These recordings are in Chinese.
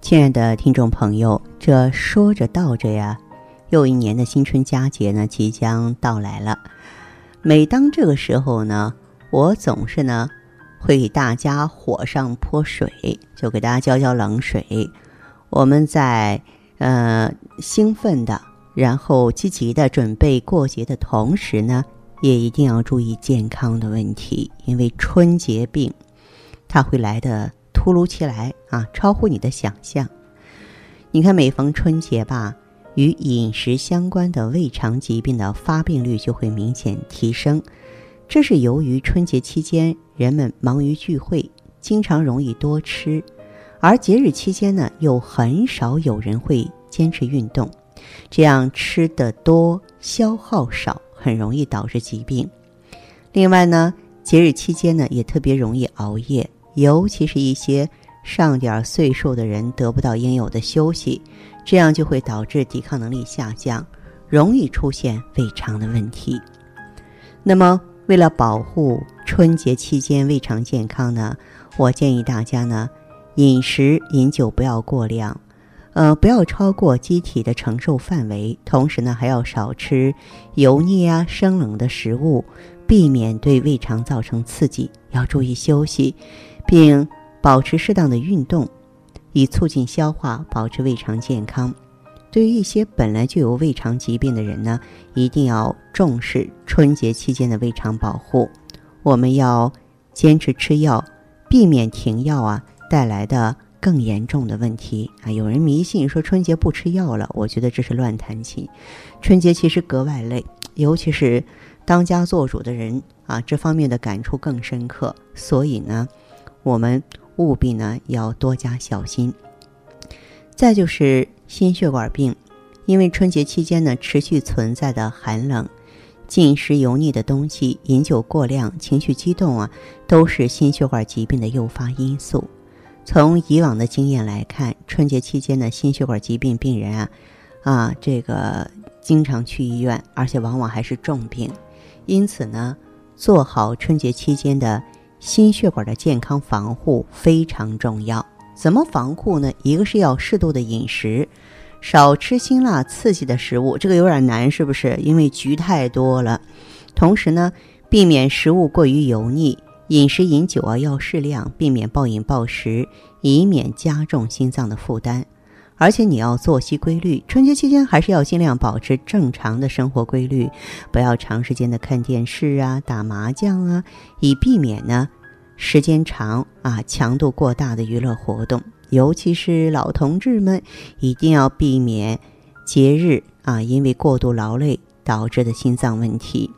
亲爱的听众朋友，这说着道着呀，又一年的新春佳节呢即将到来了。每当这个时候呢，我总是呢会给大家火上泼水，就给大家浇浇冷水。我们在呃兴奋的，然后积极的准备过节的同时呢，也一定要注意健康的问题，因为春节病它会来的。突如其来啊，超乎你的想象。你看，每逢春节吧，与饮食相关的胃肠疾病的发病率就会明显提升。这是由于春节期间人们忙于聚会，经常容易多吃，而节日期间呢，又很少有人会坚持运动，这样吃的多，消耗少，很容易导致疾病。另外呢，节日期间呢，也特别容易熬夜。尤其是一些上点岁数的人得不到应有的休息，这样就会导致抵抗能力下降，容易出现胃肠的问题。那么，为了保护春节期间胃肠健康呢，我建议大家呢，饮食饮酒不要过量，呃，不要超过机体的承受范围，同时呢，还要少吃油腻啊、生冷的食物，避免对胃肠造成刺激，要注意休息。并保持适当的运动，以促进消化，保持胃肠健康。对于一些本来就有胃肠疾病的人呢，一定要重视春节期间的胃肠保护。我们要坚持吃药，避免停药啊带来的更严重的问题啊！有人迷信说春节不吃药了，我觉得这是乱弹琴。春节其实格外累，尤其是当家做主的人啊，这方面的感触更深刻。所以呢。我们务必呢要多加小心。再就是心血管病，因为春节期间呢持续存在的寒冷、进食油腻的东西、饮酒过量、情绪激动啊，都是心血管疾病的诱发因素。从以往的经验来看，春节期间的心血管疾病病人啊，啊这个经常去医院，而且往往还是重病。因此呢，做好春节期间的。心血管的健康防护非常重要，怎么防护呢？一个是要适度的饮食，少吃辛辣刺激的食物，这个有点难，是不是？因为局太多了。同时呢，避免食物过于油腻，饮食饮酒啊要适量，避免暴饮暴食，以免加重心脏的负担。而且你要作息规律，春节期间还是要尽量保持正常的生活规律，不要长时间的看电视啊、打麻将啊，以避免呢时间长啊、强度过大的娱乐活动。尤其是老同志们，一定要避免节日啊因为过度劳累导致的心脏问题。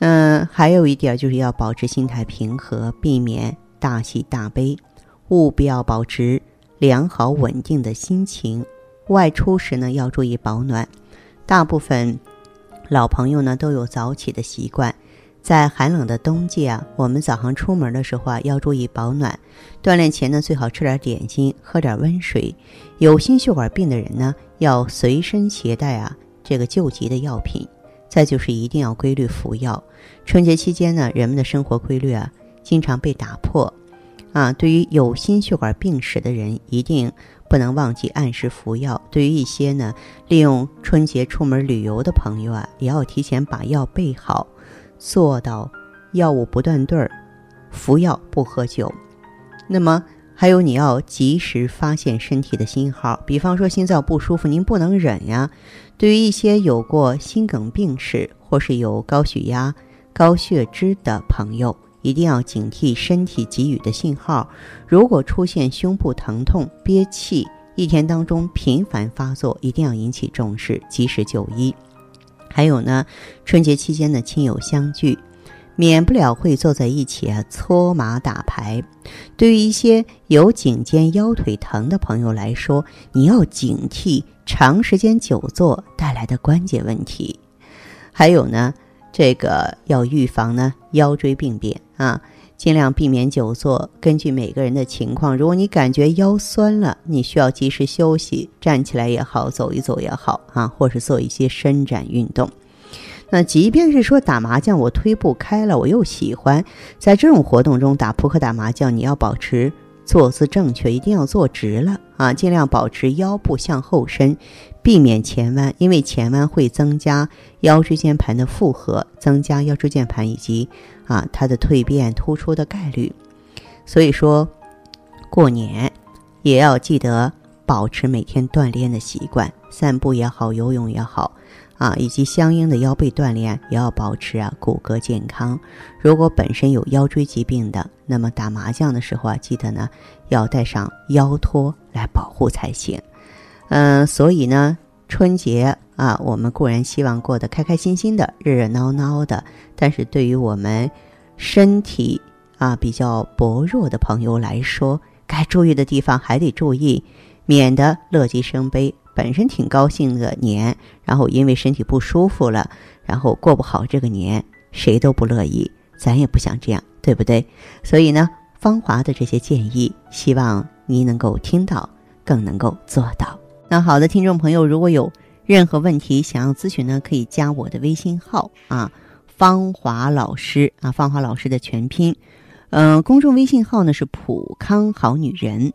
嗯，还有一点就是要保持心态平和，避免大喜大悲，务必要保持。良好稳定的心情，外出时呢要注意保暖。大部分老朋友呢都有早起的习惯，在寒冷的冬季啊，我们早上出门的时候啊要注意保暖。锻炼前呢最好吃点点心，喝点温水。有心血管病的人呢要随身携带啊这个救急的药品。再就是一定要规律服药。春节期间呢，人们的生活规律啊经常被打破。啊，对于有心血管病史的人，一定不能忘记按时服药。对于一些呢，利用春节出门旅游的朋友啊，也要提前把药备好，做到药物不断对儿，服药不喝酒。那么还有，你要及时发现身体的信号，比方说心脏不舒服，您不能忍呀。对于一些有过心梗病史或是有高血压、高血脂的朋友。一定要警惕身体给予的信号。如果出现胸部疼痛、憋气，一天当中频繁发作，一定要引起重视，及时就医。还有呢，春节期间的亲友相聚，免不了会坐在一起啊搓麻打牌。对于一些有颈肩腰腿疼的朋友来说，你要警惕长时间久坐带来的关节问题。还有呢，这个要预防呢腰椎病变啊。尽量避免久坐。根据每个人的情况，如果你感觉腰酸了，你需要及时休息，站起来也好，走一走也好啊，或是做一些伸展运动。那即便是说打麻将，我推不开了，我又喜欢在这种活动中打扑克、打麻将，你要保持坐姿正确，一定要坐直了啊，尽量保持腰部向后伸，避免前弯，因为前弯会增加腰椎间盘的负荷，增加腰椎间盘以及。啊，它的蜕变突出的概率，所以说过年也要记得保持每天锻炼的习惯，散步也好，游泳也好，啊，以及相应的腰背锻炼也要保持啊，骨骼健康。如果本身有腰椎疾病的，那么打麻将的时候啊，记得呢要带上腰托来保护才行。嗯，所以呢，春节。啊，我们固然希望过得开开心心的、热热闹闹的，但是对于我们身体啊比较薄弱的朋友来说，该注意的地方还得注意，免得乐极生悲。本身挺高兴的年，然后因为身体不舒服了，然后过不好这个年，谁都不乐意，咱也不想这样，对不对？所以呢，芳华的这些建议，希望您能够听到，更能够做到。那好的，听众朋友，如果有。任何问题想要咨询呢，可以加我的微信号啊，芳华老师啊，芳华老师的全拼，嗯，公众微信号呢是普康好女人。